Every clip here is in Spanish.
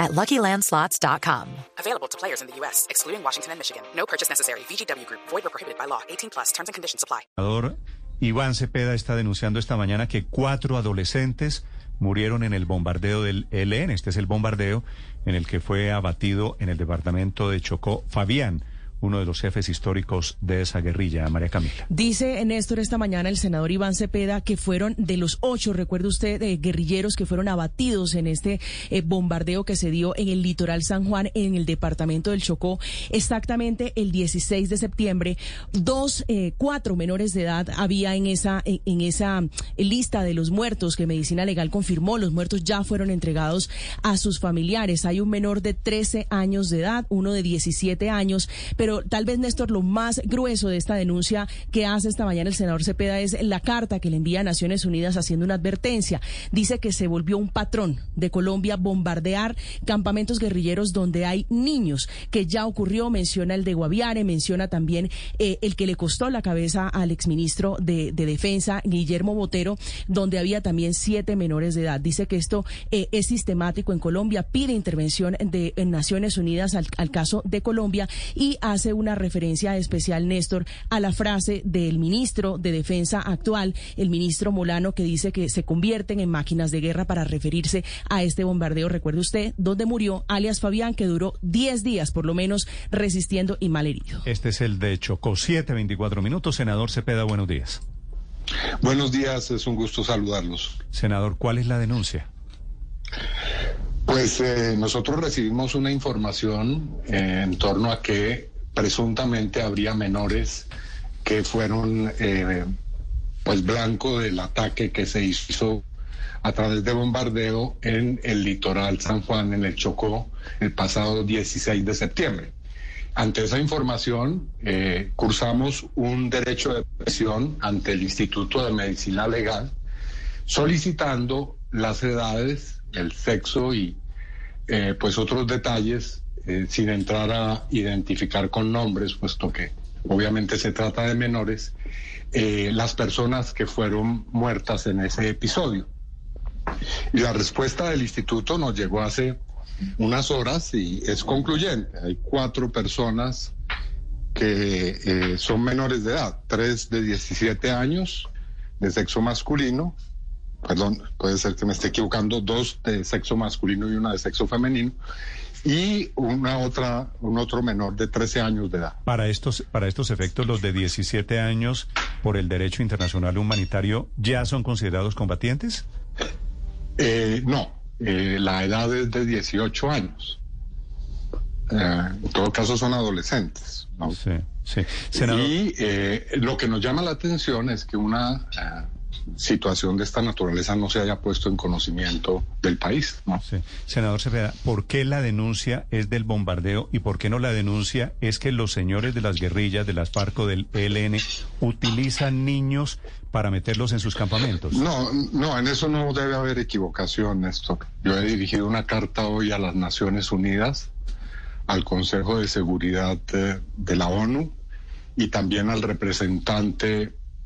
at LuckyLandSlots.com. Available to players in the U.S., excluding Washington and Michigan. No purchase necessary. VGW Group. Void or prohibited by law. 18 plus. Terms and conditions apply. Iván Cepeda está denunciando esta mañana que cuatro adolescentes murieron en el bombardeo del ELN. Este es el bombardeo en el que fue abatido en el departamento de Chocó Fabián uno de los jefes históricos de esa guerrilla, María Camila. Dice Néstor esta mañana el senador Iván Cepeda que fueron de los ocho, recuerde usted, de guerrilleros que fueron abatidos en este eh, bombardeo que se dio en el litoral San Juan, en el departamento del Chocó, exactamente el 16 de septiembre. Dos, eh, cuatro menores de edad había en esa, en, esa lista de los muertos que Medicina Legal confirmó. Los muertos ya fueron entregados a sus familiares. Hay un menor de 13 años de edad, uno de 17 años, pero pero tal vez, Néstor, lo más grueso de esta denuncia que hace esta mañana el senador Cepeda es la carta que le envía a Naciones Unidas haciendo una advertencia. Dice que se volvió un patrón de Colombia bombardear campamentos guerrilleros donde hay niños, que ya ocurrió, menciona el de Guaviare, menciona también eh, el que le costó la cabeza al exministro de, de Defensa, Guillermo Botero, donde había también siete menores de edad. Dice que esto eh, es sistemático en Colombia, pide intervención de Naciones Unidas al, al caso de Colombia y hace hace una referencia especial, Néstor, a la frase del ministro de Defensa actual, el ministro Molano, que dice que se convierten en máquinas de guerra para referirse a este bombardeo, recuerde usted, donde murió alias Fabián, que duró 10 días por lo menos resistiendo y mal herido. Este es el de Chocó, 7.24 minutos. Senador Cepeda, buenos días. Buenos días, es un gusto saludarlos. Senador, ¿cuál es la denuncia? Pues eh, nosotros recibimos una información eh, en torno a que presuntamente habría menores que fueron eh, pues blanco del ataque que se hizo a través de bombardeo en el litoral San Juan, en el Chocó, el pasado 16 de septiembre. Ante esa información, eh, cursamos un derecho de presión ante el Instituto de Medicina Legal, solicitando las edades, el sexo y eh, pues otros detalles eh, sin entrar a identificar con nombres, puesto que obviamente se trata de menores, eh, las personas que fueron muertas en ese episodio. Y la respuesta del instituto nos llegó hace unas horas y es concluyente. Hay cuatro personas que eh, son menores de edad, tres de 17 años de sexo masculino, perdón, puede ser que me esté equivocando, dos de sexo masculino y una de sexo femenino, y una otra, un otro menor de 13 años de edad. Para estos, para estos efectos, los de 17 años por el derecho internacional humanitario ya son considerados combatientes? Eh, no, eh, la edad es de 18 años. Eh, en todo caso son adolescentes. Sí, sí. Y lo que nos llama la atención es que una situación de esta naturaleza no se haya puesto en conocimiento del país. ¿no? Senador Cepeda, ¿por qué la denuncia es del bombardeo y por qué no la denuncia es que los señores de las guerrillas, de las FARC o del ELN, utilizan niños para meterlos en sus campamentos? No, no, en eso no debe haber equivocación, Néstor. Yo he dirigido una carta hoy a las Naciones Unidas, al Consejo de Seguridad de, de la ONU y también al representante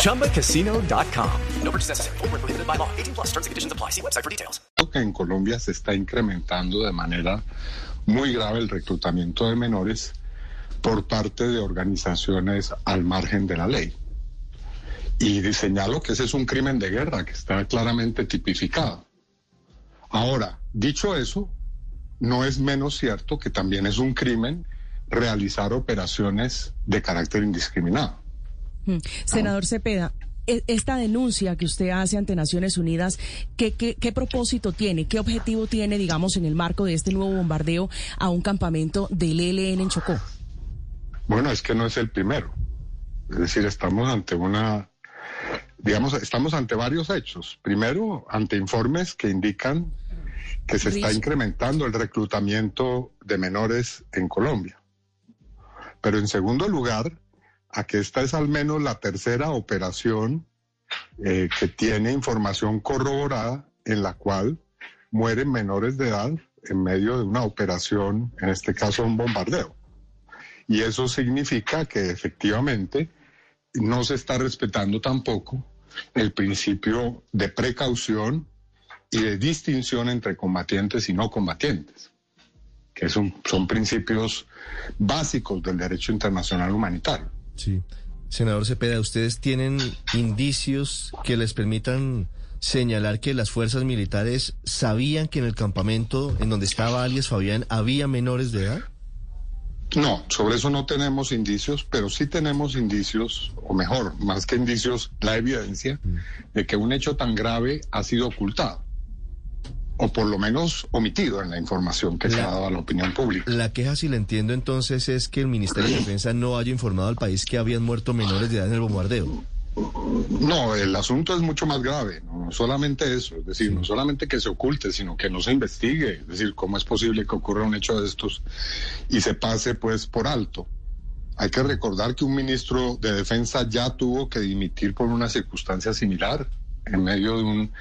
ChumbaCasino.com. No purchase necessary. Forward, prohibited by law. 18 plus terms and conditions apply. See website for details. Que en Colombia se está incrementando de manera muy grave el reclutamiento de menores por parte de organizaciones al margen de la ley. Y señalo que ese es un crimen de guerra que está claramente tipificado. Ahora, dicho eso, no es menos cierto que también es un crimen realizar operaciones de carácter indiscriminado. Mm. Senador Cepeda, e- esta denuncia que usted hace ante Naciones Unidas, ¿qué, qué, qué propósito tiene? ¿Qué objetivo tiene, digamos, en el marco de este nuevo bombardeo a un campamento del ELN en Chocó? Bueno, es que no es el primero. Es decir, estamos ante una, digamos, estamos ante varios hechos. Primero, ante informes que indican que se está incrementando el reclutamiento de menores en Colombia. Pero en segundo lugar, a que esta es al menos la tercera operación eh, que tiene información corroborada en la cual mueren menores de edad en medio de una operación, en este caso un bombardeo. Y eso significa que efectivamente no se está respetando tampoco el principio de precaución y de distinción entre combatientes y no combatientes, que son, son principios básicos del derecho internacional humanitario. Sí. Senador Cepeda, ¿ustedes tienen indicios que les permitan señalar que las fuerzas militares sabían que en el campamento en donde estaba alias Fabián había menores de edad? No, sobre eso no tenemos indicios, pero sí tenemos indicios, o mejor, más que indicios, la evidencia de que un hecho tan grave ha sido ocultado, o por lo menos omitido en la información que se ha La- dado a la opinión pública. La queja, si la entiendo entonces, es que el Ministerio de Defensa no haya informado al país que habían muerto menores de edad en el bombardeo. No, el asunto es mucho más grave, no, No solamente eso, es decir, no solamente que se oculte, sino que no se investigue, es decir, cómo es posible que ocurra un hecho de estos y se pase pues por alto. Hay que recordar que un ministro de defensa ya tuvo que dimitir por una circunstancia similar en medio de un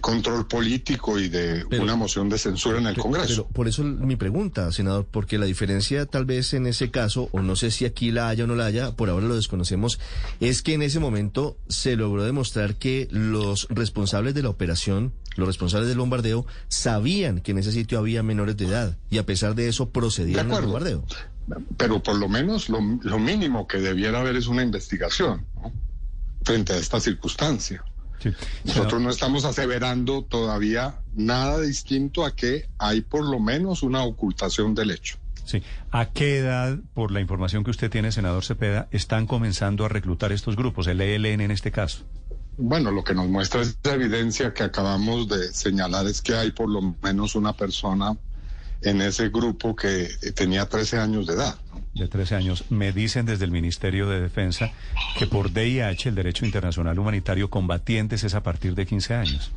control político y de Pero- una moción de censura en el Congreso. Pero por eso mi pregunta, senador, porque la diferencia tal vez en ese caso, o no sé si aquí la haya o no la haya, por ahora lo desconocemos, es que en ese momento se logró demostrar que los responsables de la operación, los responsables del bombardeo, sabían que en ese sitio había menores de edad y a pesar de eso De procedían al bombardeo. Pero por lo menos lo, lo mínimo que debiera haber es una investigación ¿no? frente a esta circunstancia. Sí. Nosotros no estamos aseverando todavía nada distinto a que hay por lo menos una ocultación del hecho. Sí. ¿A qué edad, por la información que usted tiene, senador Cepeda, están comenzando a reclutar estos grupos, el ELN en este caso? Bueno, lo que nos muestra esa evidencia que acabamos de señalar es que hay por lo menos una persona en ese grupo que tenía 13 años de edad. de 13 años. Me dicen desde el Ministerio de Defensa que por DIH, el Derecho Internacional Humanitario, combatientes es a partir de 15 años.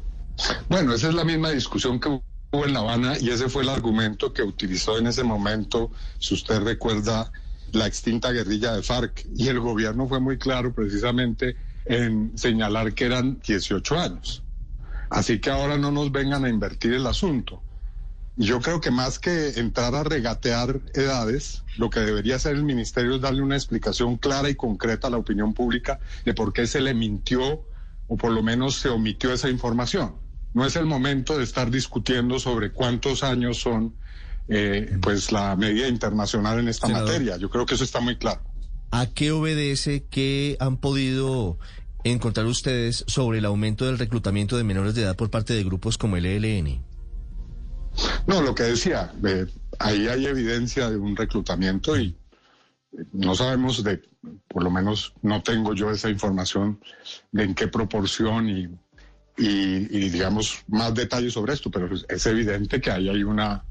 Bueno, esa es la misma discusión que hubo en La Habana y ese fue el argumento que utilizó en ese momento, si usted recuerda, la extinta guerrilla de FARC. Y el gobierno fue muy claro precisamente en señalar que eran 18 años. Así que ahora no nos vengan a invertir el asunto. Yo creo que más que entrar a regatear edades, lo que debería hacer el ministerio es darle una explicación clara y concreta a la opinión pública de por qué se le mintió o por lo menos se omitió esa información. No es el momento de estar discutiendo sobre cuántos años son eh, pues la medida internacional en esta Senador. materia. Yo creo que eso está muy claro. ¿A qué obedece que han podido encontrar ustedes sobre el aumento del reclutamiento de menores de edad por parte de grupos como el ELN? No, lo que decía, eh, ahí hay evidencia de un reclutamiento y eh, no sabemos de, por lo menos no tengo yo esa información de en qué proporción y, y, y, digamos más detalles sobre esto, pero es, es evidente que ahí hay una,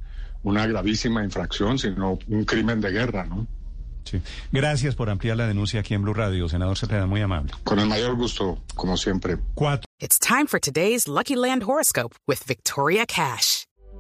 una gravísima infracción, sino un crimen de guerra, ¿no? Sí. Gracias por ampliar la denuncia aquí en Blue Radio, senador Cepeda, muy amable. Con el mayor gusto, como siempre. Cuatro. It's time for today's Lucky Land horoscope with Victoria Cash.